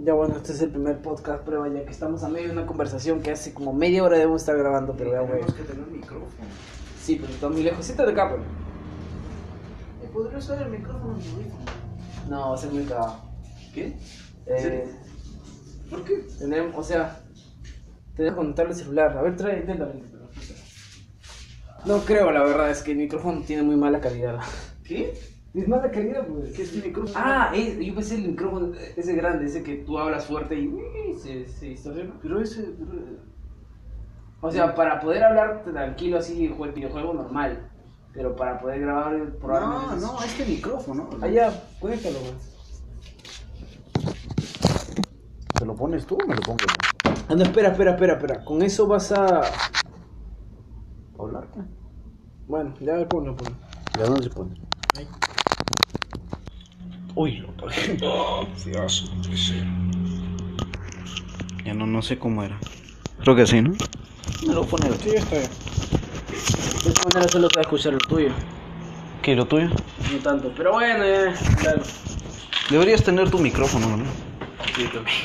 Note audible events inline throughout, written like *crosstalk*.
Ya bueno, este es el primer podcast prueba, ya que estamos a medio de una conversación que hace como media hora debemos estar grabando, pero ya güey. Tenemos que tener micrófono. Sí, pero está muy lejos. Siéntate acá, pues. Eh, Podría usar el micrófono en mi audífono. No, va a ser muy cagado. ¿Qué? Eh, ¿Por qué? tenemos, o sea, tenemos que conectar el celular. A ver, trae, inténtalo. No creo, la verdad, es que el micrófono tiene muy mala calidad. ¿Qué? Es mala calidad, pues. ¿Qué es tu micrófono? Ah, es- yo pensé el micrófono, ese grande, ese que tú hablas fuerte y uy, se, se distorsiona. Pero ese. pero- O sea, para poder hablar tranquilo así, jue- videojuego normal. Pero para poder grabar, No, probablemente. no, este micrófono. Allá, conéctalo, güey. ¿Te lo pones tú o me lo pongo yo? Ah, no, espera, espera, espera, espera. Con eso vas a. ¿Hablar? qué? Bueno, ya ponlo, ponlo. ¿De dónde se pone? Ahí. Uy, lo toqué. *laughs* Ya no, no sé cómo era. Creo que sí, ¿no? Me lo pone Sí, está bien. De esta manera solo te va a escuchar lo tuyo. ¿Qué, lo tuyo? No tanto, pero bueno, ya. Claro. Deberías tener tu micrófono, ¿no? Sí, también.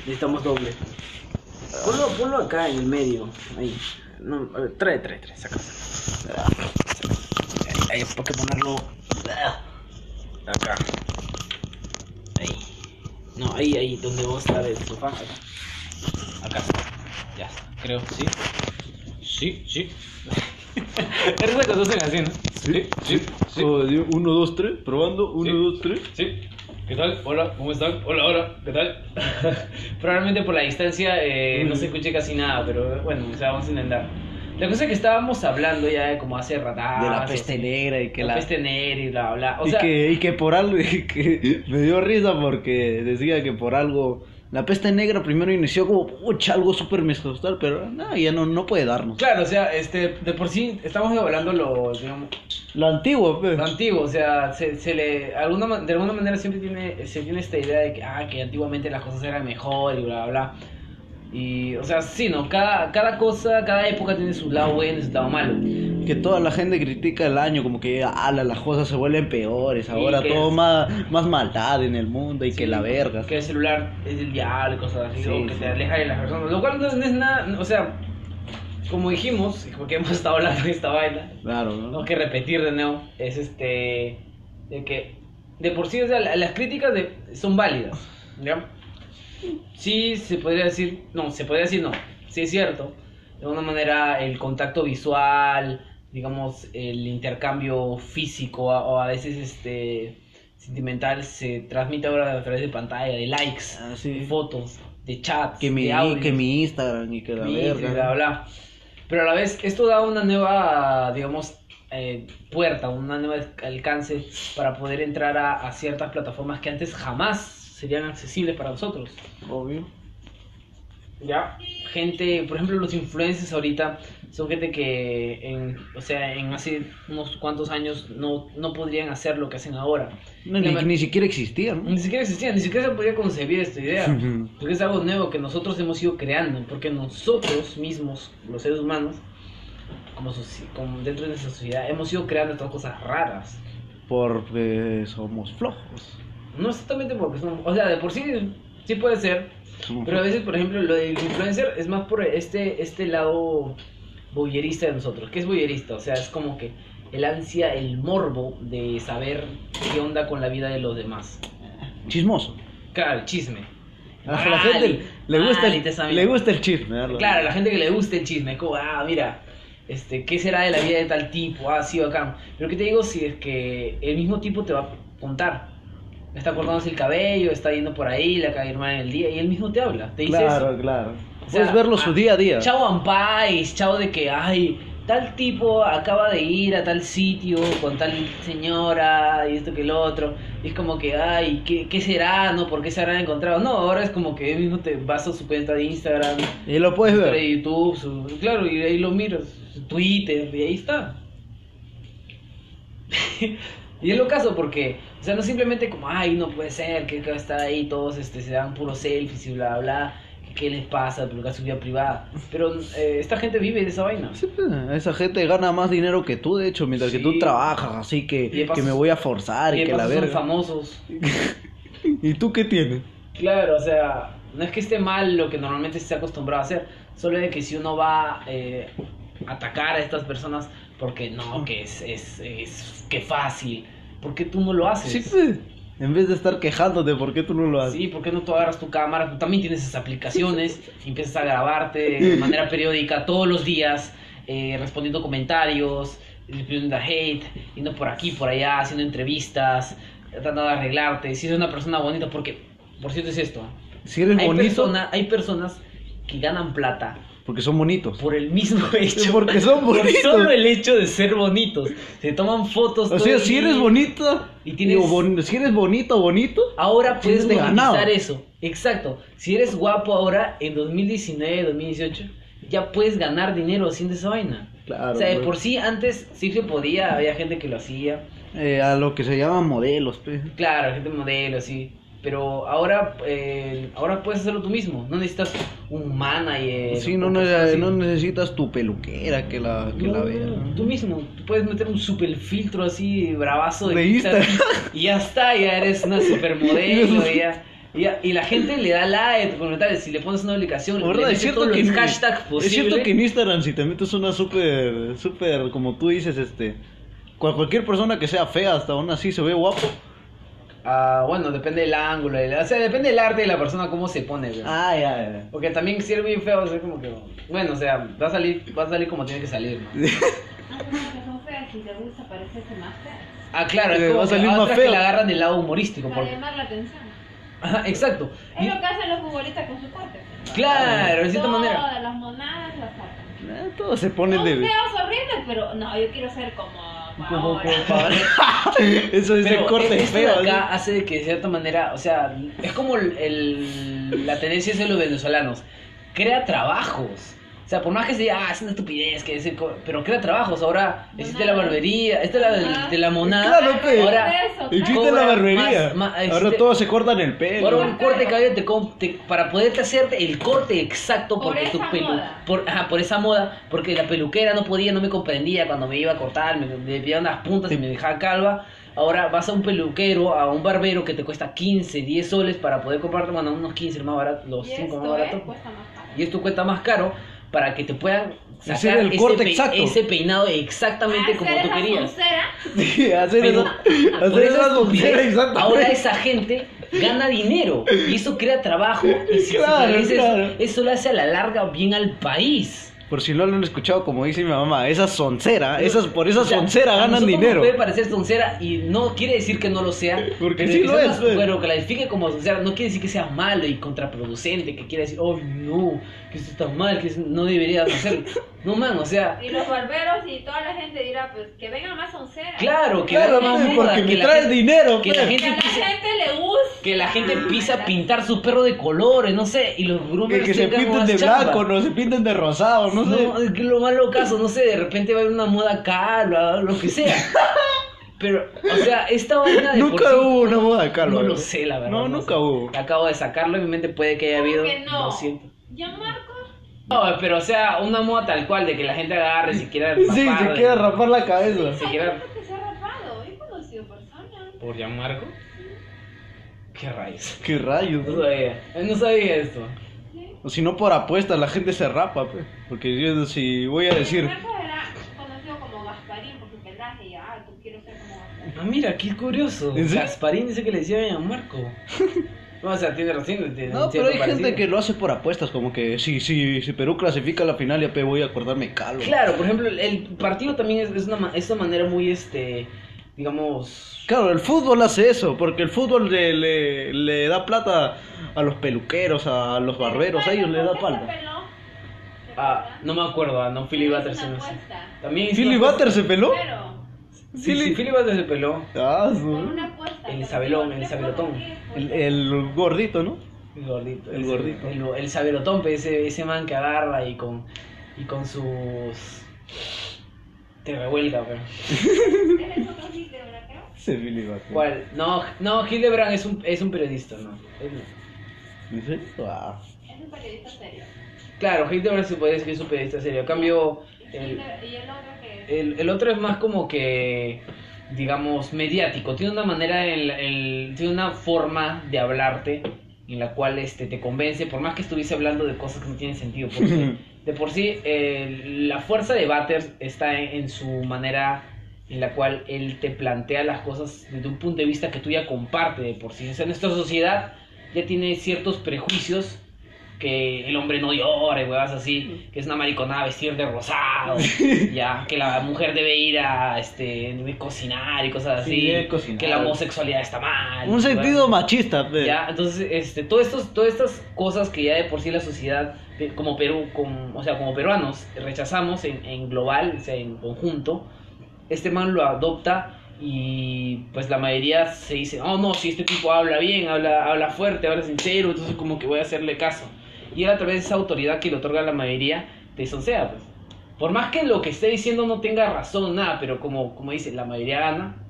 Necesitamos doble. Ponlo, ponlo acá en el medio. Ahí. No, a ver, trae, trae, trae. Saca, saca. Hay que ponerlo. Acá. Ahí. No, ahí, ahí, donde vos estar el sofá. Acá. Acá. Ya está. Creo, ¿sí? Sí, sí. *laughs* Es esa cosa hacen así, ¿no? Sí, sí, sí. uno, dos, tres, probando, uno, dos, tres. Sí. ¿Qué tal? Hola, ¿cómo están? Hola, hola, ¿qué tal? *laughs* Probablemente por la distancia eh, no se escuche casi nada, pero bueno, o sea, vamos a intentar. La cosa es que estábamos hablando ya de como hace ratas. De la peste negra y que la, la. peste negra y bla, bla. O y, sea, que, y que por algo, *laughs* y que me dio risa porque decía que por algo, la peste negra primero inició como, pucha, algo súper mescostal, pero no, ya no, no puede darnos. claro, o sea, este, de por sí estamos hablando lo, digamos, Lo antiguo, pues. lo antiguo, o sea, se, se le, alguna, de alguna manera siempre tiene, se tiene esta idea de que, ah, que antiguamente las cosas eran mejor y bla, bla, bla. Y, o sea, sí, ¿no? Cada, cada cosa, cada época tiene su lado bueno y su lado malo. Que toda la gente critica el año, como que ala, las cosas se vuelven peores, ahora que todo es- más, más maldad en el mundo y que Sí, la verga. Que el celular es el diablo y cosas así, Sí, o que sí. te aleja de las personas. Lo cual no, no es nada, o sea, como dijimos, porque hemos *laughs* estado hablando de esta vaina, Claro, tengo ¿no? que repetir de nuevo, es este, de que de por sí, o sea, la- las críticas de, son válidas, ¿ya? Sí, se podría decir, no, se podría decir no, sí es cierto, de alguna manera el contacto visual, digamos, el intercambio físico o a veces este sentimental se transmite ahora a través de pantalla, de likes, Ah, de fotos, de chats, Que mi, de audios que mi Instagram y que la verga. bla, bla. Pero a la vez, esto da una nueva, digamos, eh, puerta, un nuevo alcance para poder entrar a, a ciertas plataformas que antes jamás serían accesibles para nosotros. Obvio. Ya, gente, por ejemplo, los influencers ahorita son gente que, en, o sea, en hace unos cuantos años no, no podrían hacer lo que hacen ahora. No, ni, ni siquiera existía, ¿no? Ni siquiera existía, ni siquiera se podía concebir esta idea. *laughs* Porque es algo nuevo que nosotros hemos ido creando, porque nosotros mismos, los seres humanos, como dentro de nuestra sociedad, hemos ido creando estas cosas raras. Porque somos flojos. No exactamente porque son, o sea, de por sí sí puede ser, pero a veces, por ejemplo, lo del influencer es más por este, este lado boyerista de nosotros. ¿Qué es boyerista? O sea, es como que el ansia, el morbo de saber qué onda con la vida de los demás. Chismoso. Claro, el chisme. A la gente le gusta, el, le gusta el chisme, ¿verdad? Claro, a la gente que le gusta el chisme, es como, ah, mira, este, ¿qué será de la vida de tal tipo? Ah, sí, acá. Pero ¿qué te digo si es que el mismo tipo te va a contar? Está cortándose el cabello, está yendo por ahí, le acaba de ir mal en el día, y él mismo te habla, te dice Claro, eso. claro. O sea, Puedes verlo su ah, día a día. Chao Ampais, chao de que, ay, tal tipo acaba de ir a tal sitio con tal señora y esto que el otro. Y es como que, ay, ¿qué, qué será? ¿No? ¿Por qué se habrán encontrado? No, ahora es como que él mismo te vas a su cuenta de Instagram, Y lo puedes ver. de YouTube, su- claro, y ahí lo miras, su Twitter, y ahí está. *laughs* y es lo caso porque, o sea, no simplemente como, ay, no puede ser, que que está ahí, todos este, se dan puros selfies y bla, bla, que qué les pasa, publicar su vida privada. Pero eh, esta gente vive de esa vaina. Sí, pues, esa gente gana más dinero que tú, de hecho, mientras que Sí. tú trabajas, así que, paso- que me voy a forzar y, que la paso son verga. famosos. *laughs* ¿Y tú qué tienes? Claro, o sea, no es que esté mal lo que normalmente se está acostumbrado a hacer, solo de que si uno va eh, a atacar a estas personas porque no, que es, es, es que fácil, ¿por qué tú no lo haces? Sí, pues. En vez de estar quejándote, ¿por qué tú no lo haces? Sí, ¿por qué no tú agarras tu cámara? Tú también tienes esas aplicaciones y *laughs* empiezas a grabarte de manera periódica todos los días, eh, respondiendo comentarios, respondiendo a hate, yendo por aquí, por allá, haciendo entrevistas, tratando de arreglarte, si eres una persona bonita, porque, por cierto, es esto. ¿eh? Si eres hay, bonito, persona- hay personas que ganan plata porque son bonitos. por el mismo *laughs* hecho. Porque son por bonitos. solo el hecho de ser bonitos. Se toman fotos. O sea, si eres bonito, Y tienes- digo, bon- si eres bonito, bonito, Ahora puedes monetizar eso. Exacto. Si eres guapo ahora, en 2019, 2018, ya puedes ganar dinero haciendo esa vaina. claro. o sea, de por sí antes sí se podía, había gente que lo hacía. Eh, a lo que se llaman modelos, pues. Claro, gente modelo, así. Pero ahora, eh, ahora puedes hacerlo tú mismo. No necesitas un manager. Sí, no, así. no necesitas tu peluquera que la, que la No, vea. no, Tú mismo, tú puedes meter un super filtro así bravazo de, De Instagram, y ya está, ya eres una supermodelo *laughs* y ya, y la gente le da like comentarios, si le pones una ¿Verdad? Es cierto, que en, hashtags es posibles. cierto que en Instagram si te metes una súper, súper, como tú dices, este, cual- cualquier persona que sea fea hasta aún así se ve guapo. Ah, bueno, depende del ángulo, o sea, depende del arte de la persona cómo se pone, güey. Ah, ya, ya. Porque también si eres bien feo, o sea, como que, bueno, o sea, va a salir, va a salir como tiene que salir, ¿no? *laughs* Ah, como que son feas, si te gusta parecerse más fea. Ah, claro, es Eh, como va a que salir a más otras que feo. la agarran del lado humorístico, Para porque... llamar la atención. Ajá, exacto. Es Y- lo que hacen los futbolistas con su corte. Claro, de cierta manera. Todas las monadas las sacan. Eh, Todo se pone Son de... feos horribles, pero no, yo quiero ser como *laughs* Como- como. *laughs* Eso es corte esto feo. de ¿sí? acá hace de que de cierta manera, o sea, es como el, el- la tendencia es de los venezolanos, crea trabajos. O sea, por más que se diga, ah, es una estupidez, que es el co-", pero crea trabajos. Ahora existe la barbería, esta es la del- de la monada. Claro, pe. Ahora, Existe la barbería. más- más- Ahora existe- todos se cortan el pelo. ahora un corte de cabello te, te- para poderte hacerte el corte exacto Por porque tu esa pelu moda. por, ajá, por esa moda, porque la peluquera no podía, no me comprendía cuando me iba a cortar, me, me pedía unas puntas y me dejaba calva. Ahora vas a un peluquero, a un barbero que te cuesta 15, 10 soles para poder comprarte, bueno, unos 15 más barato, los Y 5 más baratos. eh, caro. Y esto cuesta más caro para que te puedan Hacer sacar el ese, corte pe- exacto. ese peinado exactamente como tú querías. *laughs* Sí, hacer Pero, *laughs* Hacer esa exactamente. ahora esa gente gana dinero y eso crea trabajo y si Claro, eso, claro. eso le hace a la larga bien al país. Por si no lo han escuchado, como dice mi mamá, esa soncera, esas, por esa O sea, soncera ganan dinero. Puede parecer soncera y no quiere decir que no lo sea. Porque pero sí lo es, pues. Pero que la define como soncera no quiere decir que sea malo y contraproducente, que quiera decir, oh no, que esto está mal, que no debería hacerlo. *laughs* No man, o sea, y los barberos y toda la gente dirá, pues que venga más soncera. claro, que Claro, venga más moda, porque que me la trae gente- dinero. que pues. la Que gente a la empiece- gente le gusta. que la gente empieza a Ah, pintar su perro de colores, no sé, y los Que, groomers que se pinten más de chamba. blanco, no se pinten de rosado, no, sé. No, es que lo malo caso, no sé, de repente va a haber una moda calva, lo que sea. *laughs* Pero, o sea, esta vaina de Nunca por sí- hubo una moda calva. No lo ¿no? sé, la verdad. No, no nunca sé. hubo. Acabo de sacarlo en mi mente, puede que haya ¿Cómo habido que no? 200. Ya Marcos, No, pero o sea, una moda tal cual de que la gente agarre si quiera *laughs* Sí, se rapar, quiere rapar la cabeza. Se quiera- que se ha rapado. He conocido personas. ¿Por Gianmarco? ¿Qué rayos? Qué rayos. No sabía, eh, no sabía esto. Sí. O si no por apuestas, la gente se rapa, pues. Porque yo si voy a decir, Marcos era conocido como Gasparín por su pelaje y ah, tú quiero ser como Gasparín. Ah, mira, qué curioso. ¿En serio? Gasparín dice que le decía a Gianmarco. *laughs* No, o sea, tiene razón. tiene no, un pero hay gente que lo hace por apuestas, como que si, si, si Perú clasifica a la final, ya pe, voy a cortarme calvo. Claro, por ejemplo, el- el partido también es, es una, ma- es una manera muy, este, digamos... Claro, el fútbol hace eso, porque el fútbol le, le, le da plata a los peluqueros, a los barberos, a ellos les da ¿Por qué se peló? ¿Se Ah, no me acuerdo, no, Philly no sé. apuesta. También ¿Philly Butter se peló? Sí, sí, Butters se peló. Ah, su- una apuesta. El ¿qué el fue? el, el gordito, ¿no? El gordito. El ese- gordito. El, el sabelotón, ese, ese man que agarra y con, y con sus... Te revuelca, pero... *laughs* ¿Eres otro Hitler, ¿verdad, creo? Ese Philly Butter. ¿Cuál? No, no, Hildebrand es un, es un periodista, ¿no? ¿En serio? Ah. Es un periodista serio. Claro, Hildebrand se puede decir que es un periodista serio. A cambio, Y el, y el otro. El, el otro es más como que, digamos, mediático. Tiene una manera, el, el- tiene una forma de hablarte en la cual este, te convence, por más que estuviese hablando de cosas que no tienen sentido. *laughs* Porque de por sí, eh, la fuerza de Butters está en, en su manera en la cual él te plantea las cosas desde un punto de vista que tú ya compartes de por sí. O sea, nuestra sociedad ya tiene ciertos prejuicios que el hombre no llore, huevas así, que es una mariconada vestir de rosado, *laughs* ya, que la mujer debe ir a este cocinar y cosas Sí, así, debe cocinar. que la homosexualidad está mal. Un sentido machista, pe. Ya, entonces, este, todo estos, todas estas cosas que ya de por sí la sociedad, como Perú, como, o sea, como peruanos, rechazamos en, en global, o sea, en conjunto, este man lo adopta y pues la mayoría se dice, oh no, si este tipo habla bien, habla, habla fuerte, habla sincero, entonces como que voy a hacerle caso. Y él a través de esa autoridad que le otorga la mayoría, te soncea, pues. Por más que lo que esté diciendo no tenga razón, nada, pero como, como dice, la mayoría gana,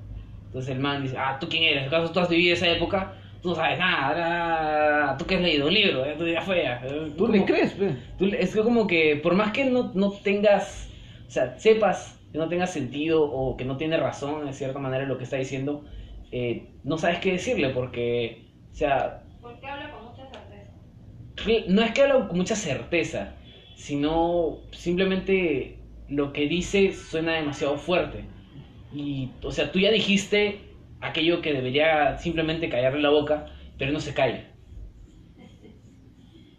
entonces el man dice, ah, ¿tú quién eres? ¿Acaso tú has vivido esa época? Tú no sabes nada, tú que has leído un libro, eh, tú ya fue. eh, ¿Tú le crees, pe? tú es que como que por más que no, no tengas, o sea, sepas que no tenga sentido o que no tiene razón de cierta manera lo que está diciendo, eh, no sabes qué decirle porque, o sea, Porque habla con mucha certeza. Re- no es que habla con mucha certeza, sino simplemente lo que dice suena demasiado fuerte. Y, o sea, tú ya dijiste aquello que debería simplemente callarle la boca, pero no se calla.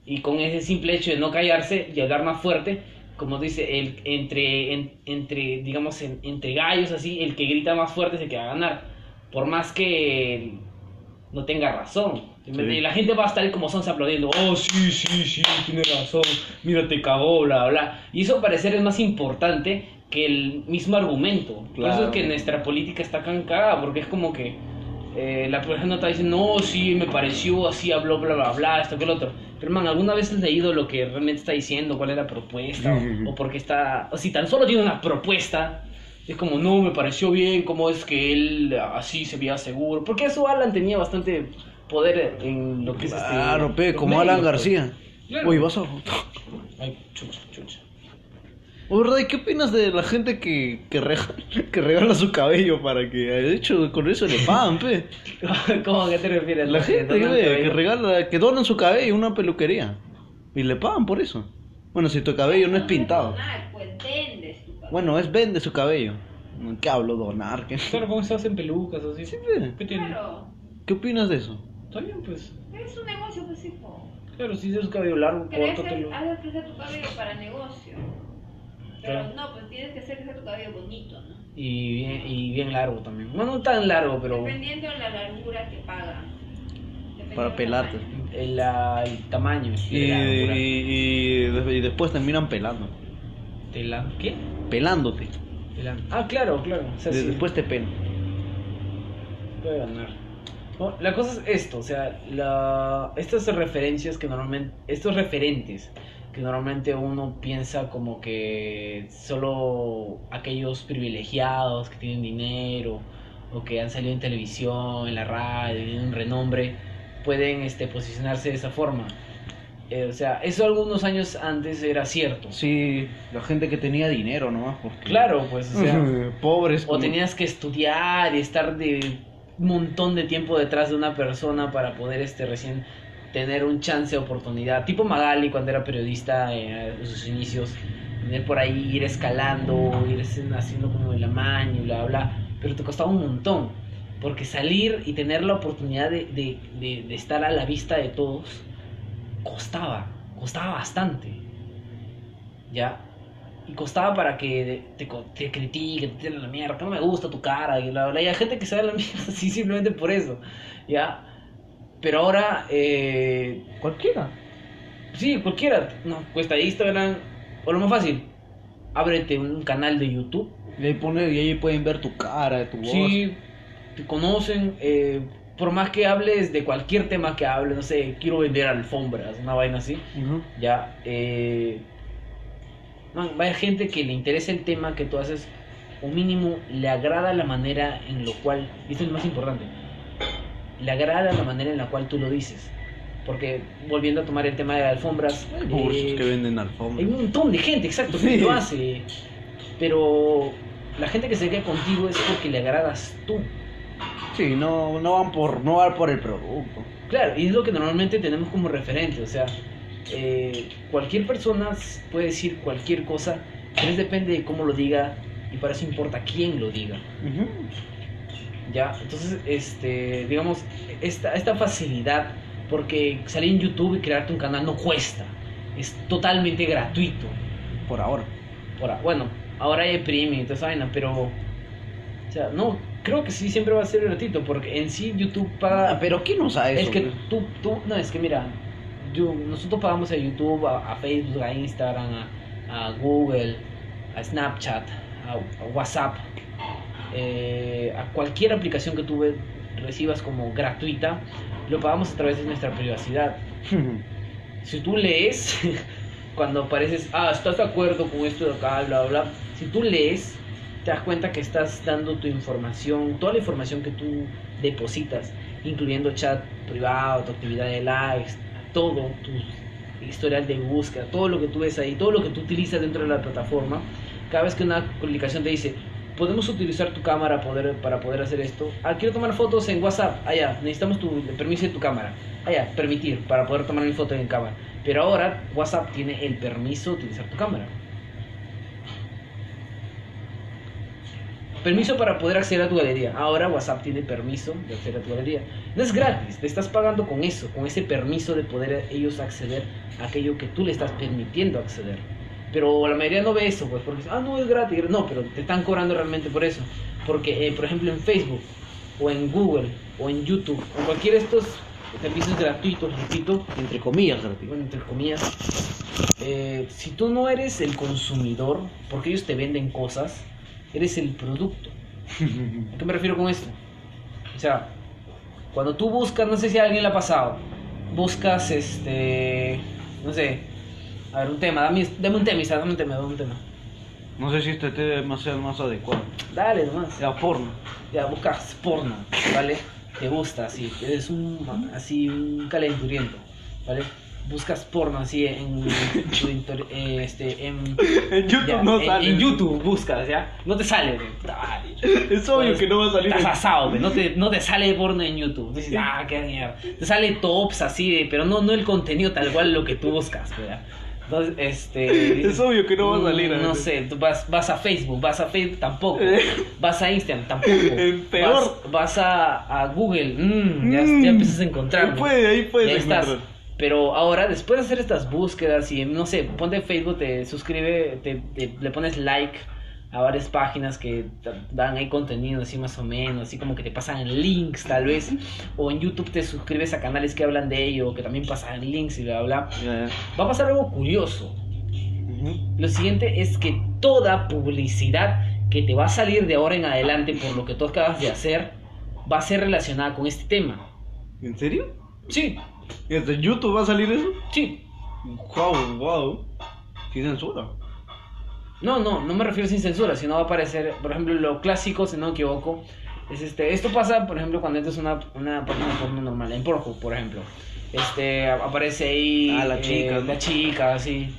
Y con ese simple hecho de no callarse y hablar más fuerte, como dice, el, entre, en- entre, digamos, en- entre gallos así, el que grita más fuerte es el ganar. Por más que no tenga razón. Sí. Y la gente va a estar como son aplaudiendo, oh sí, sí, sí, tiene razón, mira, te cagó, bla, bla. Y eso parecer es más importante que el mismo argumento. Por eso Claro. es que nuestra política está tan cagada, porque es como que eh, la persona está diciendo, no, sí, me pareció, así habló, bla, bla, bla, esto que el otro. Pero, man, ¿alguna vez has leído lo que realmente está diciendo? ¿Cuál es la propuesta? O, o por qué está... O si tan solo tiene una propuesta, es como, no, me pareció bien, cómo es que él así se veía seguro. Porque eso Alan tenía bastante poder en lo que es este... Claro, pe, como medios, Alan pues. García. Claro. Uy, vas a... Ay, chucha, chucha. O verdad, ¿y qué opinas de la gente que, que, rega- *laughs* que regala su cabello para que, de hecho, con eso le pagan, pe? *laughs* ¿Cómo a qué te refieres? La que gente cabello. que regala, que donan su cabello a una peluquería y le pagan por eso. Bueno, si tu cabello no es pintado. donar, pues cabello. Bueno, es vende su cabello. ¿Qué hablo? Donar. ¿Qué, Claro, ¿cómo se hacen pelucas así? Sí, pe. ¿Qué tiene? Claro, ¿Qué opinas de eso? Está bien, pues. es un negocio, pues hijo. Claro, si tienes cabello largo, córtatelo. haces crecer tu cabello para negocio. Pero Claro. no, pues tienes que hacer crecer tu cabello bonito, ¿no? Y bien, y bien largo también. Bueno, no tan largo, pero Dependiendo de la largura que paga. Para pelarte. el, la- el tamaño. Y, de y, y- y después terminan pelando. ¿De la qué? Pelándote. De la- Ah, claro, claro. O sea, De- sí, Después te pelan. puede ganar. La cosa es esto, o sea, la, estas referencias que normalmente, estos referentes que normalmente uno piensa como que solo aquellos privilegiados que tienen dinero o que han salido en televisión, en la radio, tienen un renombre, pueden este, posicionarse de esa forma. Eh, o sea, eso algunos años antes era cierto. Sí, la gente que tenía dinero nomás. Porque... Claro, pues, o sea, *laughs* Pobres. o tenías que estudiar y estar de montón de tiempo detrás de una persona para poder este recién tener un chance de oportunidad. Tipo Magali cuando era periodista eh, en sus inicios, tener por ahí ir escalando, ir haciendo como el amaño, bla, bla, pero te costaba un montón. Porque salir y tener la oportunidad de, de, de- de estar a la vista de todos costaba, costaba bastante. ¿Ya? Y costaba para que te, te critiquen, te tiren la mierda, que no me gusta tu cara, y bla, bla. Y hay gente que se da la mierda *laughs* así simplemente por eso, ¿ya? Pero ahora, eh, Cualquiera. sí, cualquiera, no, cuesta Instagram, o lo más fácil, ábrete un canal de YouTube, Y ahí, pone, y ahí pueden ver tu cara, tu voz. sí, te conocen, eh, por más que hables de cualquier tema que hables, no sé, quiero vender alfombras, una vaina así, ya eh, vaya gente que le interesa el tema que tú haces o mínimo le agrada la manera en lo cual y esto es lo más importante le agrada la manera en la cual tú lo dices porque volviendo a tomar el tema de las alfombras Hay bursos eh, que venden hay alfombras. un montón de gente exacto que Sí. lo hace pero la gente que se queda contigo es porque le agradas tú Sí, no, no van por, no van por el producto. Claro, y es lo que normalmente tenemos como referente, o sea, eh, cualquier persona puede decir cualquier cosa, pero depende de cómo lo diga y para eso importa quién lo diga, ¿ya? Entonces, este, digamos, esta, esta facilidad, porque salir en YouTube y crearte un canal no cuesta, es totalmente gratuito. Por ahora. Ahora, bueno, ahora hay premium y toda esa vaina, pero. O sea, no, creo que sí siempre va a ser gratuito, porque en sí YouTube paga. Ah, pero ¿quién no sabe es eso? que tú, tú, no, es que mira, yo, nosotros pagamos a YouTube, a, a Facebook, a Instagram, a, a Google, a Snapchat, a, a WhatsApp, eh, a cualquier aplicación que tú recibas como gratuita, lo pagamos a través de nuestra privacidad. *laughs* Si tú lees, *laughs* cuando apareces, ah, estás de acuerdo con esto de acá, bla, bla, bla. Si tú lees, te das cuenta que estás dando tu información, toda la información que tú depositas, incluyendo chat privado, tu actividad de likes, todo, tu historial de búsqueda, todo lo que tú ves ahí, todo lo que tú utilizas dentro de la plataforma. Cada vez que una publicación te dice, podemos utilizar tu cámara poder, para poder hacer esto. Ah, quiero tomar fotos en WhatsApp. Allá, necesitamos tu el permiso de tu cámara. Allá, permitir para poder tomar mi foto en cámara. Pero ahora WhatsApp tiene el permiso de utilizar tu cámara. Permiso para poder acceder a tu galería. Ahora WhatsApp tiene permiso de acceder a tu galería. No es gratis, te estás pagando con eso, con ese permiso de poder ellos acceder a aquello que tú le estás permitiendo acceder. Pero la mayoría no ve eso, pues, porque ah, no es gratis. No, pero te están cobrando realmente por eso. Porque, eh, por ejemplo, en Facebook, o en Google, o en YouTube, o cualquiera de estos servicios gratuitos, repito, Entre comillas, gratuito. bueno, entre comillas, eh, si tú no eres el consumidor, porque ellos te venden cosas, eres el producto. *laughs* ¿A qué me refiero con esto? O sea, cuando tú buscas, no sé si a alguien le ha pasado, buscas este, no sé, a ver, un tema, dame, dame un tema, Isa, dame un tema, dame un tema. No sé si este tema sea el más adecuado. Dale nomás. Era porno. Ya buscas porno, ¿vale? Te gusta, así, eres un, así, un calenturiento, ¿vale? Buscas porno así en, *laughs* eh, este, en, En YouTube ya, no en- sale. En YouTube buscas, ¿ya? No te sale. *laughs* Es obvio Pues, que no va a salir. Estás en- asado. No te, no te sale porno en YouTube. Dices, ah, qué mierda. Te sale tops así, de, pero no, no el contenido tal cual lo que tú buscas, ¿verdad? Entonces, este. *laughs* Es obvio que no va a salir, No sé, tú vas, vas a Facebook, vas a Facebook tampoco. Eh. Vas a Instagram tampoco. El peor. Vas, vas a, a Google, mm, ya, Mm. ya empiezas a encontrar. Ahí puede, ahí puedes Ya estás. Pero ahora, después de hacer estas búsquedas y no sé, ponte Facebook, te suscribe, te, te- le pones like a varias páginas que dan ahí contenido así más o menos, así como que te pasan links tal vez, o en YouTube te suscribes a canales que hablan de ello, que también pasan links y bla bla. Va a pasar algo curioso. Lo siguiente es que toda publicidad que te va a salir de ahora en adelante por lo que tú acabas de hacer va a ser relacionada con este tema. ¿En serio? Sí, ¿Y en YouTube va a salir eso? sí, Wow, wow. Sin censura. No, no, no me refiero sin censura, sino va a aparecer, por ejemplo, lo clásico, si no me equivoco, es este, esto pasa, por ejemplo, cuando entras a una, una página porno normal, en Pornhub, por ejemplo, este, aparece ahí Ah, la eh, chica, ¿no? la chica, así,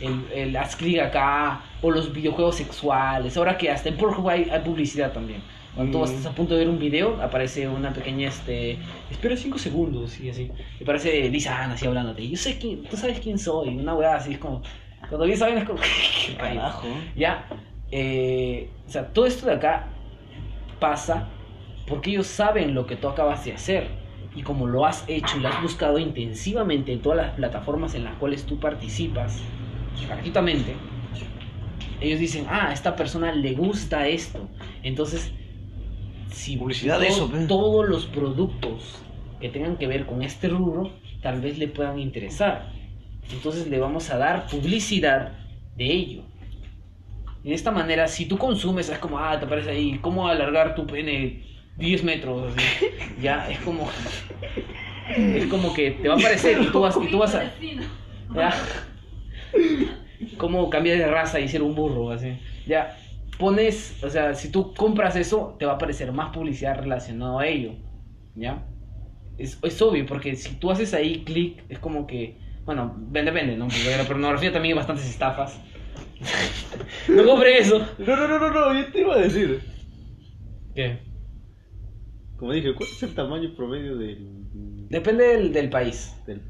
el, el haz clic acá, o los videojuegos sexuales, ahora que hasta en Pornhub hay, hay publicidad también. Cuando Mm. estás a punto de ver un video, aparece una pequeña, este, espera 5 segundos y así. Y aparece Lisa Ann así hablándote. Yo sé quién, tú sabes quién soy, una weá así, es como, cuando bien saben es como, *laughs* qué. Carajo. Ya, eh, o sea, todo esto de acá pasa porque ellos saben lo que tú acabas de hacer. Y como lo has hecho y lo has buscado intensivamente en todas las plataformas en las cuales tú participas, gratuitamente, ellos dicen, ah, a esta persona le gusta esto. Entonces, si Publicidad de eso, todos los productos que tengan que ver con este rubro, tal vez le puedan interesar. Entonces le vamos a dar publicidad de ello. Y de esta manera, si tú consumes, es como, ah, te aparece ahí, cómo alargar tu pene 10 metros, así. *laughs* ya, es como, es como que te va a aparecer y tú vas, y tú vas a, ya, cómo cambiar de raza y ser un burro, así, ya, pones, o sea, si tú compras eso, te va a aparecer más publicidad relacionada a ello, ya, es, es obvio, porque si tú haces ahí clic, es como que, bueno, depende, ¿no? Porque la pornografía también hay bastantes estafas. *laughs* no compre eso. No, no, no, no, no, yo te iba a decir. ¿Qué? Como dije, ¿cuál es el tamaño promedio del Depende del, del país. Del-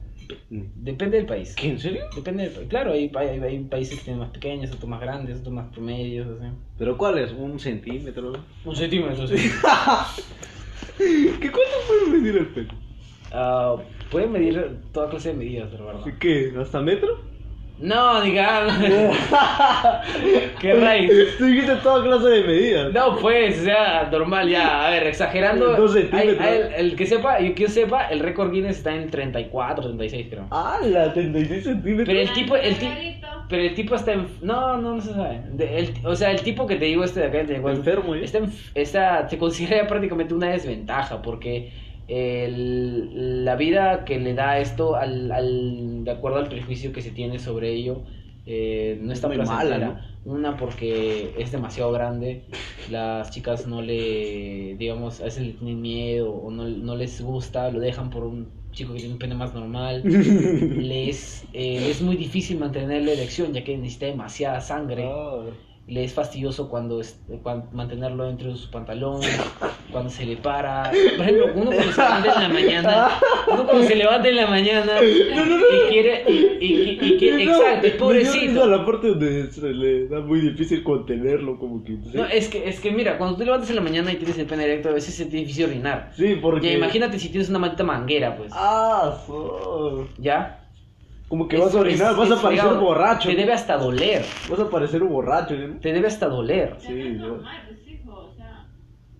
Depende del país. ¿Qué, en serio? Depende del país. Claro, hay, hay, hay países que tienen más pequeños, otros más grandes, otros más promedios, así. ¿Pero cuál es? ¿Un centímetro? Un centímetro, sí. *laughs* ¿Qué cuánto puede medir el pene? Ah, puede medir toda clase de medidas, la verdad. ¿Qué? ¿Hasta metro? No, diga. *laughs* Qué raíz. Tú dijiste toda clase de medidas. No, pues, o sea, normal ya. A ver, exagerando. Dos centímetros. hay- el, el que sepa, el que yo sepa, el récord Guinness está en 34, 36, creo. Ah, la 36 centímetros. Pero el tipo, el tipo. Margarito. Pero el tipo está en... No, no, no se sabe. De- el- o sea, el tipo que te digo este de acá, el de Está enfermo, ¿eh? Está, en- está- se considera prácticamente una desventaja porque el- la vida que le da esto, al, al- de acuerdo al prejuicio que se tiene sobre ello, eh, no está muy mala. Una porque es demasiado grande, las chicas no le, digamos, a veces le tienen miedo o no, no les gusta, lo dejan por un chico que tiene un pene más normal. *laughs* Les eh, es muy difícil mantener la erección ya que necesita demasiada sangre. Ah. Le es fastidioso cuando, es- cuan- mantenerlo dentro de su pantalón, cuando se le para. Por ejemplo, uno cuando se levanta en la mañana, uno cuando se levanta en la mañana y quiere, y, y- y- y que- exacto, es pobrecito. la parte donde se le da muy difícil contenerlo, como que. No, es que, es que mira, cuando tú levantas en la mañana y tienes el pene directo, a veces es difícil orinar. Sí, porque. Ya, imagínate si tienes una maldita manguera, pues. Ah, so- ¿Ya? Como que Es- vas a orinar, es- vas a parecer borracho. Te debe hasta doler. Vas a parecer un borracho. Te debe hasta doler. Sí, yo- normal, pues, hijo, o sea,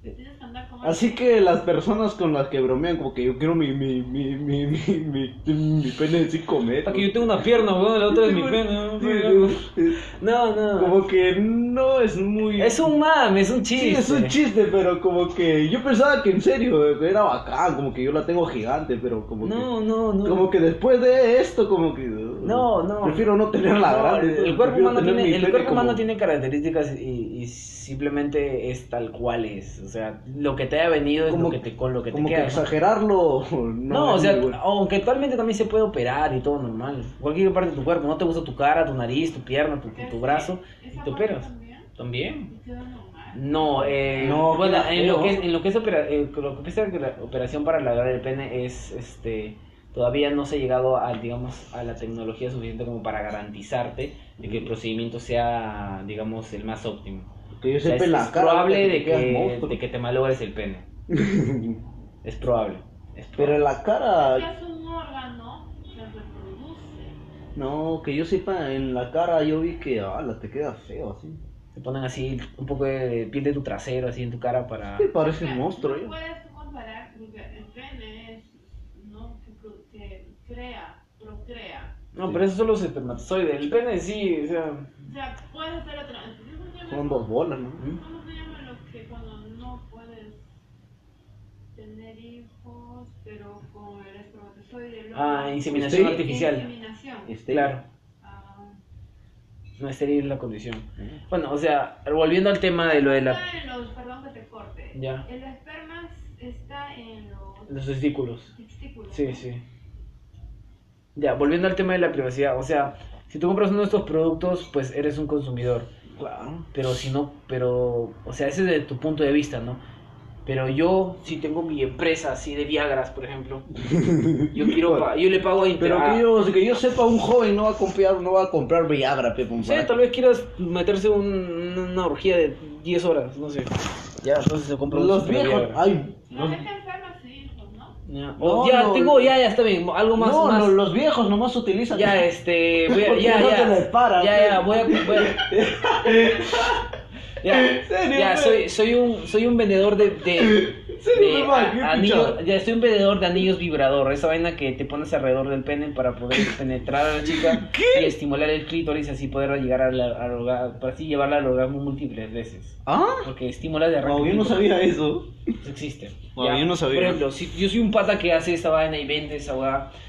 tienes que andar con Así que las personas con las que bromean, como que yo quiero mi, mi, mi, mi, mi, mi, mi pene de 5 metros. Que yo tengo una pierna, weón, la otra es mi pene. No, no. Como que no es muy. Es un mame, es un chiste. Sí, es un chiste, pero como que yo pensaba que en serio era bacán, como que yo la tengo gigante, pero como No, que. no, no. Como que después de esto, como que. uh, No, no. Prefiero no tenerla No, grande. el, cuerpo humano tiene, mi el pene cuerpo humano como- tiene características y, y simplemente es tal cual es. O sea, lo que te haya venido es lo que te, con lo que te Como que queda. ¿no? exagerarlo. *laughs* No, No, o sea, bueno. aunque actualmente también se puede operar y todo normal. Cualquier parte de tu cuerpo, no te gusta tu cara, tu nariz, tu pierna, tu, tu brazo, y ¿Esa te operas. también? No, eh, No, bueno, en lo que es, en lo que es opera- eh, lo que es la operación para alargar el pene es, este, todavía no se ha llegado a, digamos, a la tecnología suficiente como para garantizarte de que el procedimiento sea, digamos, el más óptimo. Que yo O sea, sepa es, en la es cara. probable te de que, de que te malogres el pene. *laughs* Es probable. Es Pero probable. la cara. Es un órgano que reproduce. No, que yo sepa, en la cara yo vi que, ala, te queda feo así. Te ponen así un poco de piel de tu trasero así en tu cara para... Sí, parece un monstruo, no ¿eh? puedes comparar porque el pene es, ¿no? Que, que crea, procrea. No, pero eso solo es espermatozoide. El pene sí, o sea... O sea, puedes hacer otra. ¿Cómo se llama Son dos bolas, ¿no? ¿Mm? ¿Cómo se llama lo que cuando no puedes tener hijos, pero con el espermatozoide? Ah, inseminación Sí. artificial. Inseminación. Este- Claro. Ah, No estéril es la condición. Bueno, o sea, volviendo al tema de lo de la... Está en los, perdón que te corte. Ya. El esperma está en los Los testículos. testículos. Sí, sí. Ya, volviendo al tema de la privacidad. O sea, si tú compras uno de estos productos, pues eres un consumidor. Claro. Pero si no, pero... O sea, ese es de tu punto de vista, ¿no? Pero yo, si tengo mi empresa así de Viagras, por ejemplo, *laughs* yo quiero... pa- yo le pago a... Pero a- que yo, que yo sepa, un joven no va a comprar, no va a comprar Viagra, pe, Sí, tal vez quieras meterse un- una orgía de 10 horas, no sé. Ya, entonces se compra un Los super viejos, Viagra. ay, La los- gente enferma a sus ¿no? Ya, No, o ya no, tengo, ya, ya está bien, algo más, no, más. los viejos nomás utilizan. Ya, este, *laughs* voy a, Porque ya, no ya, ya, ya, voy a, voy a- *laughs* ya, ya, soy, soy un, soy un vendedor de, de mamá? a- ¿Qué he anillos, escuchado? ya soy un vendedor de anillos vibrador, esa vaina que te pones alrededor del pene para poder *laughs* penetrar a la chica y estimular el clítoris y así poder llegar al, orgasmo, para así llevarla al orgasmo múltiples veces. ¿Ah? Porque estimula de No, yo no sabía eso. Eso existe. Bueno, yo no sabía. Por ejemplo, si yo soy un pata que hace esta vaina y vende esa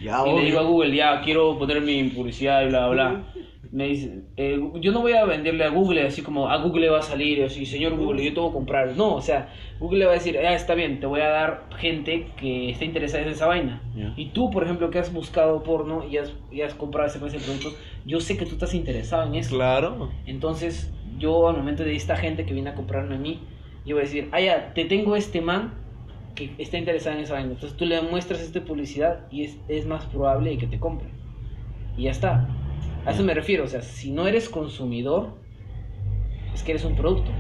Ya, y obvio. le digo a Google, ya, quiero poner mi publicidad y bla, bla, bla. Me dice, eh, yo no voy a venderle a Google así como a Google le va a salir así, señor Google, yo te voy a comprar. No, o sea, Google le va a decir, ah, está bien, te voy a dar gente que esté interesada en esa vaina. Y tú, por ejemplo, que has buscado porno y has, y has comprado ese clase de productos, yo sé que tú estás interesado en eso. Claro. Entonces, yo al momento de esta gente que viene a comprarme a mí, yo voy a decir, ah, ya, te tengo este man que está interesada en esa vaina. Entonces tú le muestras esta publicidad y es, es más probable que te compre. Y ya está. A eso me refiero. O sea, si no eres consumidor, es que eres un producto.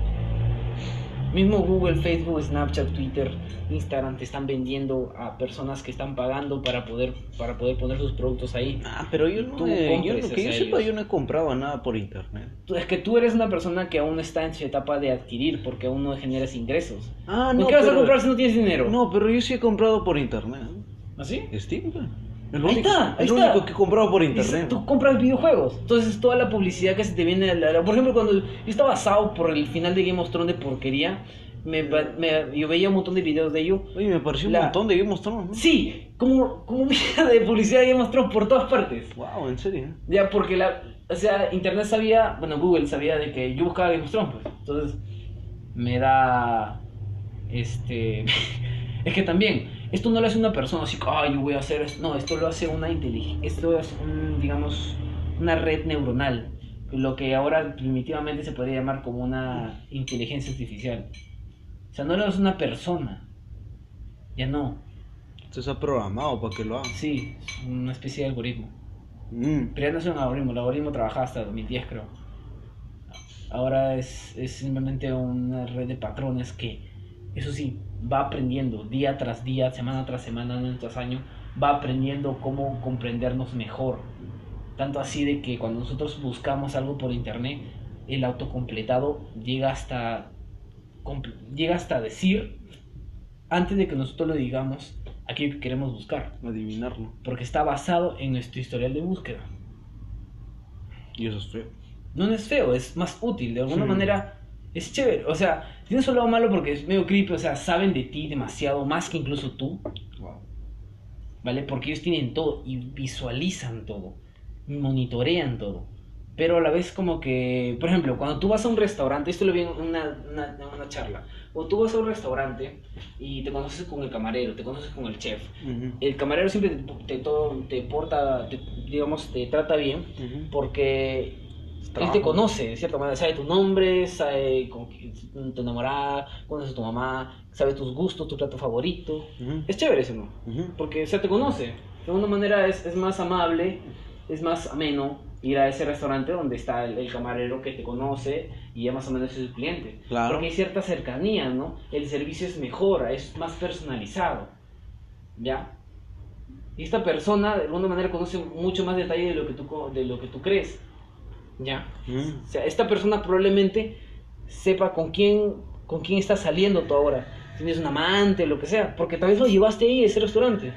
Mismo Google, Facebook, Snapchat, Twitter, Instagram te están vendiendo a personas que están pagando para poder para poder poner sus productos ahí. Ah, pero yo no, he- yo, que yo sepa, yo no he comprado nada por internet. Tú- Es que tú eres una persona que aún está en su etapa de adquirir porque aún no generas ingresos. Ah, ¿Por no, qué vas a pero- comprar si no tienes dinero? No, pero yo sí he comprado por internet. ¿Así? Steam, El Ahí único, está, ahí el está. único que he comprado por internet. Tú compras videojuegos. Entonces toda la publicidad que se te viene... a la- Por ejemplo, cuando yo estaba asado por el final de Game of Thrones de porquería, me, yo veía un montón de videos de ello. Oye, me pareció La- un montón de Game of Thrones. ¿no? Sí, como, como de publicidad de Game of Thrones por todas partes. Wow, en serio. Ya, porque la... O sea, Internet sabía... Bueno, Google sabía de que yo buscaba Game of Thrones, pues. Entonces, me da... Este... *laughs* es que también... Esto no lo hace una persona así, ay, yo voy a hacer esto. No, esto lo hace una inteligencia. Esto es, un, digamos, una red neuronal. Lo que ahora primitivamente se podría llamar como una inteligencia artificial. O sea, no lo hace una persona. Ya no. Esto está programado para que lo haga. Sí, es una especie de algoritmo. Mm. Pero ya no es un algoritmo, el algoritmo trabajaba hasta 2010 creo. Ahora es, es simplemente una red de patrones que, eso sí, va aprendiendo día tras día, semana tras semana, año tras año, va aprendiendo cómo comprendernos mejor. Tanto así de que cuando nosotros buscamos algo por internet, el autocompletado llega hasta, llega hasta decir, antes de que nosotros lo digamos, que queremos buscar Adivinarlo. porque está basado en nuestro historial de búsqueda. Y eso es feo. No es feo, es más útil, de alguna Sí. manera es chévere. O sea, tiene su lado malo porque es medio creepy, o sea, saben de ti demasiado, más que incluso tú, Wow. ¿vale? Porque ellos tienen todo y visualizan todo, monitorean todo. Pero a la vez como que, por ejemplo, cuando tú vas a un restaurante, esto lo vi en una, una, una charla, o tú vas a un restaurante y te conoces con el camarero, te conoces con el chef, Ujú. el camarero siempre te, te, todo- te porta, te- digamos, te trata bien Ujú. porque él Trabajo. te conoce, de cierta manera, sabe tu nombre, sabe con quién tu enamorada, conoce a tu mamá, sabe tus gustos, tu plato favorito. Ujú. Es chévere eso, ¿no? Ujú. Porque, o sea, te conoce. De alguna manera es, es más amable, es más ameno ir a ese restaurante donde está el, el camarero que te conoce y ya más o menos es el cliente. Claro. Porque hay cierta cercanía, ¿no? El servicio es mejor, es más personalizado. ¿Ya? Y esta persona de alguna manera conoce mucho más detalle de lo que tú, de lo que tú crees. ¿Ya? Ujú. O sea, esta persona probablemente sepa con quién, con quién estás saliendo tú ahora. Tienes un amante, lo que sea. Porque tal vez lo llevaste ahí a ese restaurante.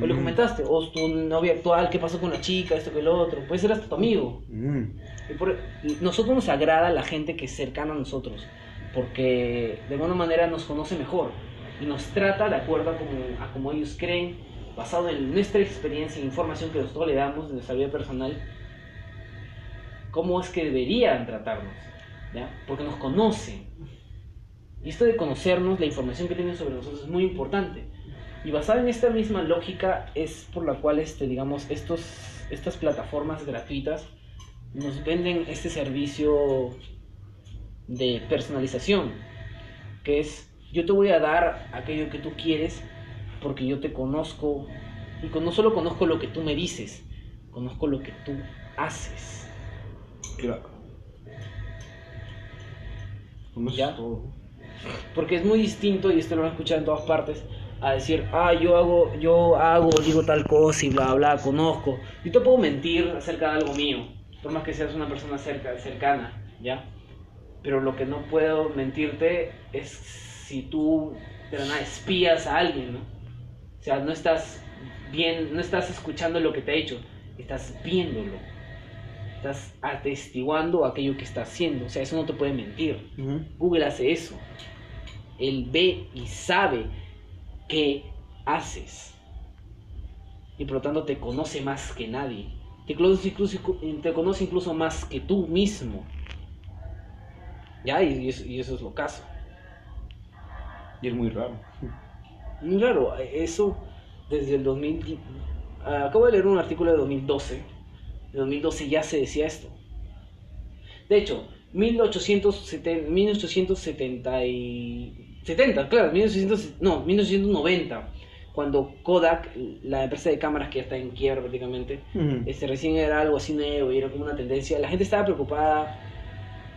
O le comentaste. O tu novia actual, qué pasó con la chica, esto que lo otro. Puede ser hasta tu amigo. Ujú. Y por- nosotros nos agrada la gente que es cercana a nosotros. Porque de alguna manera nos conoce mejor. Y nos trata de acuerdo a como, a como ellos creen. Basado en nuestra experiencia e información que nosotros le damos de nuestra vida personal cómo es que deberían tratarnos, ¿ya? Porque nos conocen. Y esto de conocernos, la información que tienen sobre nosotros es muy importante. Y basada en esta misma lógica es por la cual, este, digamos, estos, estas plataformas gratuitas nos venden este servicio de personalización, que es yo te voy a dar aquello que tú quieres porque yo te conozco y no solo conozco lo que tú me dices, conozco lo que tú haces. Claro. ¿Ya? todo. Porque es muy distinto, y esto lo van a escuchar en todas partes, a decir, ah, yo hago, yo hago, digo tal cosa y bla, bla, conozco. Yo te puedo mentir acerca de algo mío, por más que seas una persona cerca, cercana, ¿ya? Pero lo que no puedo mentirte es si tú de la nada espías a alguien, ¿no? O sea, no estás bien, no estás escuchando lo que te ha hecho, estás viéndolo. Estás atestiguando aquello que está haciendo. O sea, eso no te puede mentir. Google hace eso. Él ve y sabe qué haces. Y por lo tanto te conoce más que nadie. Te conoce incluso, te conoce incluso más que tú mismo. Ya, y eso, y eso es lo caso. Y es muy raro. Muy raro, eso desde el 2000. di- ah, Acabo de leer un artículo de 2012. De 2012 ya se decía esto. De hecho, 1870, 1870 y 70, claro, 1900, no, 1990, cuando Kodak, la empresa de cámaras que ya está en quiebra prácticamente, Ujú. este, recién era algo así nuevo y era como una tendencia, la gente estaba preocupada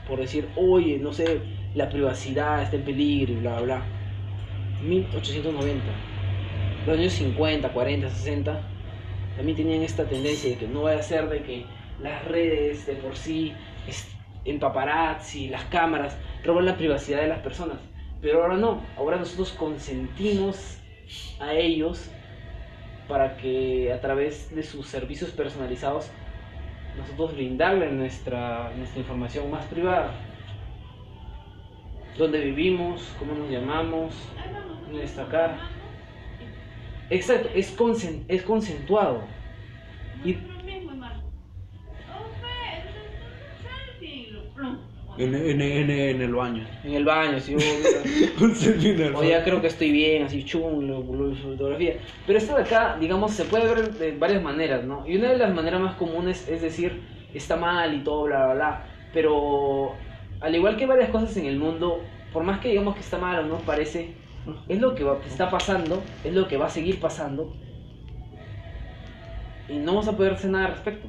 por decir, oye, no sé, la privacidad está en peligro y bla, bla, bla. 1890, los años 50, 40, 60, también tenían esta tendencia de que no vaya a ser de que las redes de por sí, el paparazzi, las cámaras, roban la privacidad de las personas. Pero ahora no, ahora nosotros consentimos a ellos para que a través de sus servicios personalizados nosotros brindarle nuestra, nuestra información más privada. Dónde vivimos, cómo nos llamamos, nuestra cara. Exacto, es, consen- es concentuado. Y-. Oh. En, en, en, en el baño. En el baño, *laughs* en el o ya creo que estoy bien, así lo- fotografía. Pero esto de acá, digamos, se puede ver de varias maneras, ¿no? Y una de las maneras más comunes es decir, está mal y todo, bla, bla, bla. Pero al igual que varias cosas en el mundo, por más que digamos que está mal o no parece, es lo que, va- está pasando, es lo que va a seguir pasando. Y no vamos a poder hacer nada al respecto.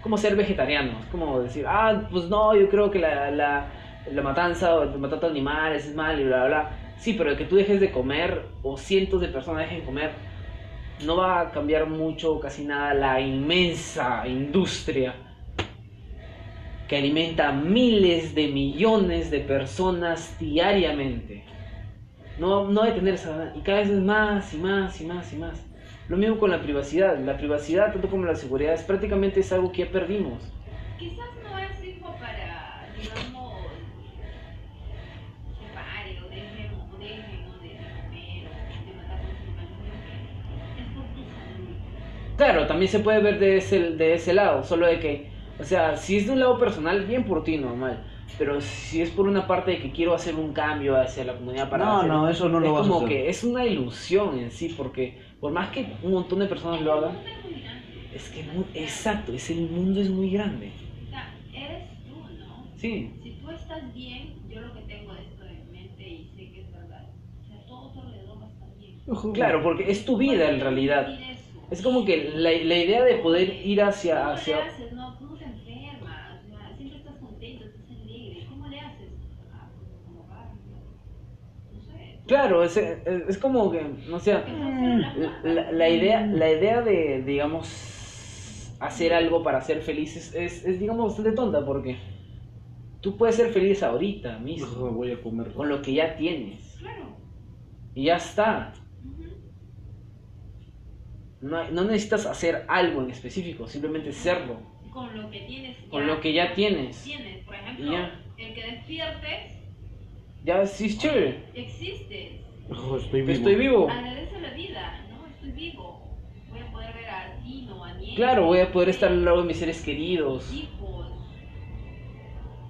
Como ser vegetariano, es como decir, ah, pues no, yo creo que la, la, la matanza o el maltrato de animales es mal y bla, bla, bla. Sí, pero que tú dejes de comer o cientos de personas dejen de comer, no va a cambiar mucho, casi nada, la inmensa industria que alimenta miles de millones de personas diariamente. No, no hay tener esa... Y cada vez es más y más y más y más. Lo mismo con la privacidad. La privacidad, tanto como la seguridad, es prácticamente es algo que ya perdimos. Quizás no es hijo para, digamos, que pare o dejen o dejen o dejen comer o de matar con sus animales. Es por tu salud. Claro, también se puede ver de ese, de ese lado, solo de que, o sea, si es de un lado personal, bien por ti, normal. Pero si es por una parte de que quiero hacer un cambio hacia la comunidad para No, hacer- no, eso no es lo vas a como hacer. que es una ilusión en sí, porque por más que un montón de personas lo hagan, es que mu- exacto, es el mundo es muy grande. O sea, eres tú, ¿no? Sí, Si tú estás bien, yo lo que tengo esto en mente y sé que es verdad. O sea, todo tu alrededor va a estar bien. claro, porque es tu vida en realidad. Es como que la, la idea de poder ir hacia... ¿Cómo hacia... No, tú no te enfermas. O sea, siempre estás contento, estás alegre. ¿Cómo le haces? Ah, como va. No sé. Claro, es, es, es como que, no sé, Porque son células la, idea, la idea de, digamos, hacer algo para ser feliz es, es, es, digamos, bastante tonta porque tú puedes ser feliz ahorita mismo, Voy a comer. con lo que ya tienes, Claro. y ya está. No, no necesitas hacer algo en específico, simplemente serlo, Con lo que tienes. con lo que ya tienes. tienes. Por ejemplo, Ya. el que despiertes, Ya sí es chévere, existes. Ojo, estoy vivo. estoy vivo. Agradece la vida, ¿no? Estoy vivo. Voy a poder ver a Tino, a Niel. Claro, voy a poder estar al lado de mis seres queridos. Hijos.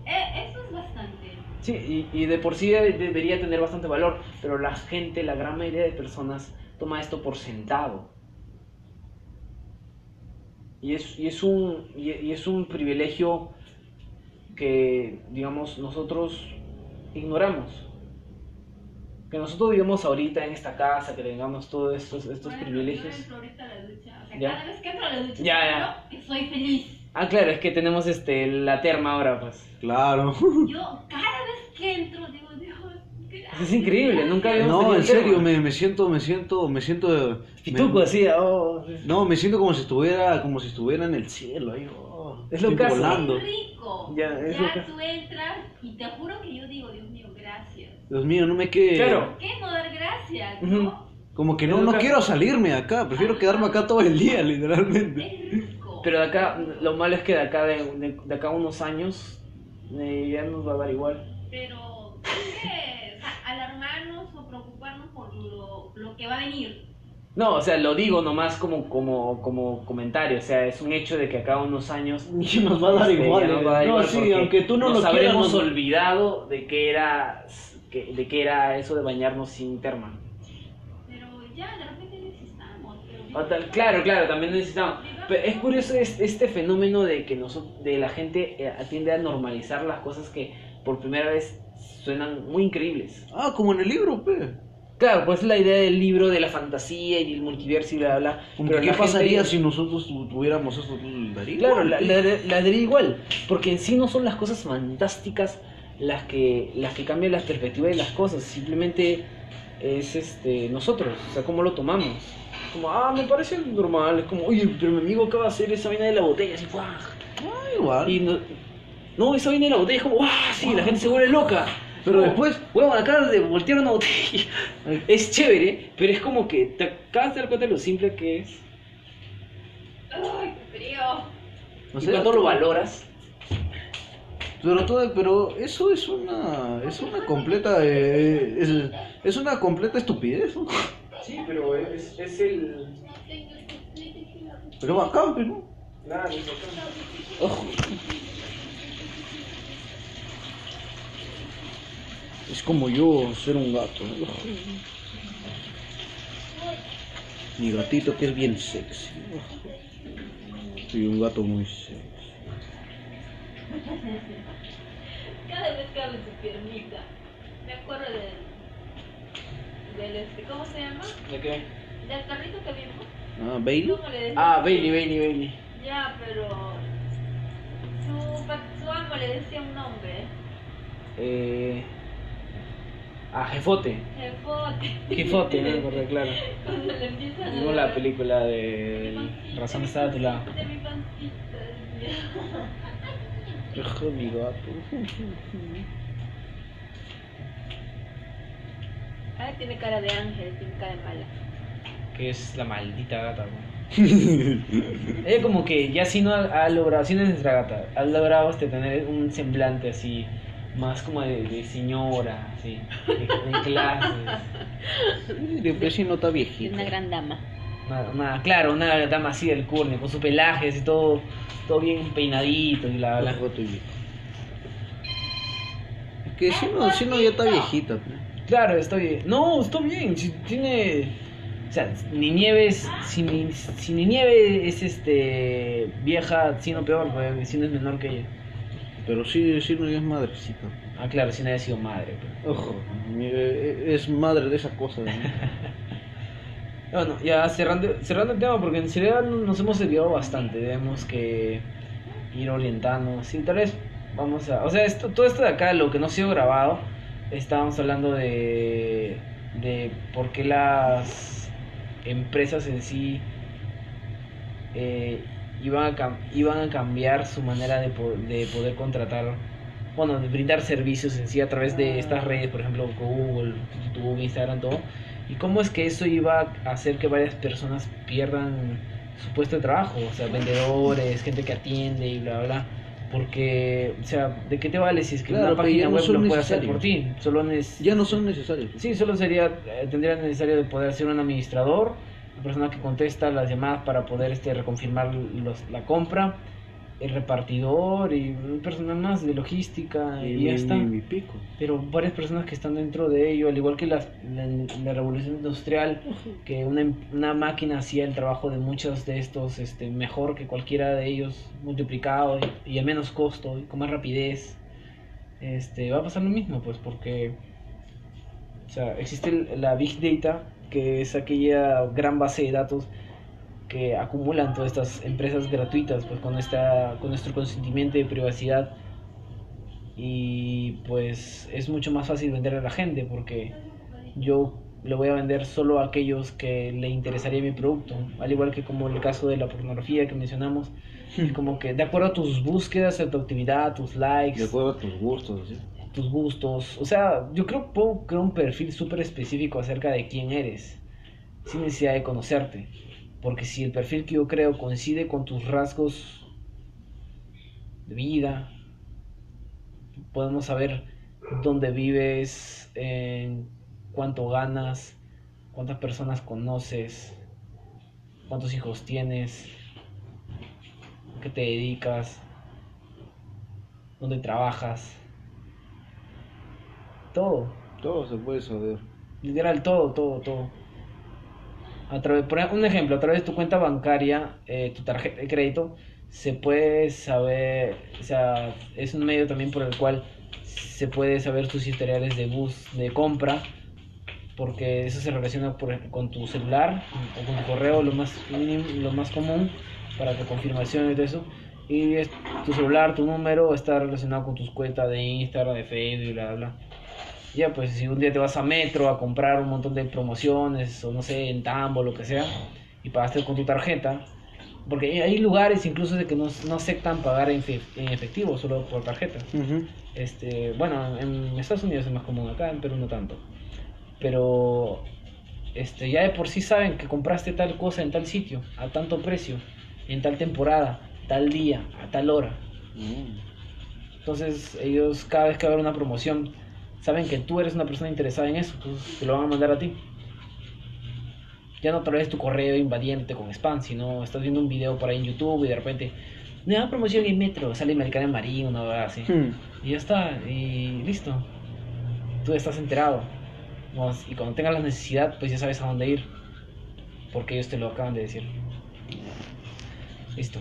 Eh, eso es bastante. Sí, y, y de por sí de- debería tener bastante valor, pero la gente, la gran mayoría de personas, toma esto por sentado. Y es, y es, un, y, y es un privilegio que, digamos, nosotros ignoramos. Que nosotros vivimos ahorita en esta casa, que tengamos todos estos, estos privilegios. Yo entro ahorita a la ducha. O sea, Ya. cada vez que entro a la ducha, Ya, soy feliz. Ah, claro, es que tenemos este, la terma ahora, pues. Claro. *laughs* Yo cada vez que entro digo, Dios, gracias. Es increíble, nunca habíamos No, en serio, me, me siento, me siento, me siento. Pituco, me- así, oh. No, me siento como si estuviera, como si estuviera en el cielo. Ahí, oh, Es lo estoy caso. volando. Es rico. Ya, es lo que- tú entras y te juro que yo digo, Dios mío, gracias. Dios mío, no me quede. Claro. ¿Qué no dar gracias? Ujú. ¿no? Como que no, lo no que- quiero salirme de acá. Prefiero quedarme acá todo el día, *laughs* literalmente. Es rico. Pero de acá, lo malo es que de acá, de, de- de acá a unos años, eh, ya nos va a dar igual. Pero, ¿qué? O sea, alarmarnos o preocuparnos por lo, lo que va a venir. No, o sea, lo digo nomás como, como, como comentario, o sea, es un hecho de que acá unos años... *laughs* Y nos va a dar este, igual. nos eh. va a dar no, igual sí, aunque tú no nos lo quieras. habremos olvidado de que era que, de que era eso de bañarnos sin terma. Pero ya, de repente necesitamos. Pero O tal- claro, claro, también necesitamos. Pero es curioso es- este fenómeno de que nosotros, de la gente eh, tiende a normalizar las cosas que por primera vez suenan muy increíbles. Ah, como en el libro, pe. Claro, pues la idea del libro de la fantasía y del multiverso y bla, bla, Pero ¿Qué gente- pasaría si nosotros tu- tuviéramos esto? Daría Claro, igual, la, la, la daría igual, porque en sí no son las cosas fantásticas las que, las que cambian la perspectiva de las cosas, simplemente es este nosotros, o sea, cómo lo tomamos. Como, ah, me parece normal, es como, oye, pero mi amigo acaba de hacer esa vaina de la botella, así, ¡guau! Ah, igual. Y no, no, esa vaina de la botella es como, ¡ah! Sí, la gente se vuelve loca. Pero Oh. después, huevón, acabas de voltear una botella. *laughs* Es chévere, pero es como que te acabas de dar cuenta de lo simple que es. ¡Ay, qué frío! O y sea, cuánto lo valoras. Pero todo, pero eso es una, es una completa, eh, es, es una completa estupidez, ¿no? Sí, pero es, es el. Pero bacán, pe, ¿no? Nada, Ojo. Es como yo ser un gato. ¿no? Mi gatito que es bien sexy. Soy un gato muy sexy. Cada vez que hablo de su piernita, me acuerdo del. del este, ¿cómo se llama? ¿De qué? Del carrito que vimos. Ah, Bailey. Ah, Bailey, Bailey, Bailey. Ya, pero. Su, su amo le decía un nombre. Eh. Ah, Jefote. Jefote. Jefote, me *laughs* acuerdo, claro. Cuando le empiezan a. Vimos la película de Razón estar a tu lado. De mi pancita. *laughs* mi gato. Ay, tiene cara de ángel, tiene cara de mala. Que es la maldita gata. *laughs* Ella como que ya sí no ha, logrado, sí no es nuestra gata, ha logrado este, tener un semblante así, más como de, de señora, de, de clases. De pues si no está Es viejito. una gran dama. Una, una- claro, una dama así del curne, con su pelaje así todo, todo bien peinadito y la, la. Viejo. Es que si no, si no ya está viejita. pe. Claro, estoy. No, estoy bien. Si tiene. O sea, ni Nieves. Si ni, si ni Nieve es este. vieja, sino peor, porque si no es menor que ella. Pero sí, sí no es madrecita. Ah, claro, si no haya sido madre. pero- Ojo, eh, es madre de esa cosa. ¿no? *laughs* Bueno, ya cerrando, cerrando el tema, porque en seriedad nos hemos desviado bastante. Debemos que ir orientando. Sí, tal vez vamos a. O sea, esto, todo esto de acá, lo que no ha sido grabado, estábamos hablando de. de por qué las empresas en sí eh, iban, a cam- iban a cambiar su manera de, po- de poder contratar. Bueno, de brindar servicios en sí a través de estas redes, por ejemplo, Google, YouTube, Instagram, todo. ¿Y cómo es que eso iba a hacer que varias personas pierdan su puesto de trabajo? O sea, vendedores, gente que atiende y bla, bla, bla. Porque, o sea, ¿de qué te vale si es que Claro, una página web lo puede hacer por ti? Solo Ya no son necesarios. Sí, solo sería, eh, tendría necesario de poder ser un administrador, la persona que contesta las llamadas para poder este, reconfirmar los- la compra, el repartidor y un personal más de logística y, Y, ya mi, está mi- mi pico. pero varias personas que están dentro de ello, al igual que las- la, la revolución industrial, que una, una máquina hacía el trabajo de muchos de estos este, mejor que cualquiera de ellos, multiplicado y, y a menos costo y con más rapidez, este, va a pasar lo mismo, pues porque o sea, existe la Big Data, que es aquella gran base de datos que acumulan todas estas empresas gratuitas, pues con, esta, con nuestro consentimiento de privacidad y pues es mucho más fácil venderle a la gente porque yo le voy a vender solo a aquellos que le interesaría mi producto, al igual que como el caso de la pornografía que mencionamos, es como que de acuerdo a tus búsquedas, a tu actividad, a tus likes, De acuerdo a tus gustos. ¿sí? Tus gustos, o sea, yo creo que puedo crear un perfil súper específico acerca de quién eres, sin necesidad de conocerte, porque si el perfil que yo creo coincide con tus rasgos de vida, podemos saber dónde vives, cuánto ganas, cuántas personas conoces, cuántos hijos tienes, qué te dedicas, dónde trabajas, todo, Todo se puede saber. literal todo, todo, todo. A través, por ejemplo, un ejemplo, a través de tu cuenta bancaria, eh, tu tarjeta de crédito, se puede saber, o sea, es un medio también por el cual se puede saber tus historiales de bus de compra porque eso se relaciona por con tu celular o con tu correo lo más mínimo, lo más común para tu confirmación y todo eso y es- tu celular tu número está relacionado con tus cuentas de Instagram de Facebook bla bla ya pues si un día te vas a Metro a comprar un montón de promociones o no sé en Tambo lo que sea y pagaste con tu tarjeta porque hay lugares incluso de que no, no aceptan pagar en, en efectivo solo por tarjeta Ujú. este, bueno, en Estados Unidos es más común, acá en Perú no tanto. Pero este, ya de por sí saben que compraste tal cosa en tal sitio, a tanto precio, en tal temporada, tal día, a tal hora. Mm. Entonces ellos cada vez que va a haber una promoción, saben que tú eres una persona interesada en eso, entonces te lo van a mandar a ti. Ya no otra vez tu correo invadiéndote con spam, sino estás viendo un video por ahí en YouTube y de repente, nueva promoción en Metro, sale Americana Marín, una hora así. Hmm. Y ya está, y listo. Tú estás enterado. Y cuando tengas la necesidad, pues ya sabes a dónde ir. Porque ellos te lo acaban de decir. Listo.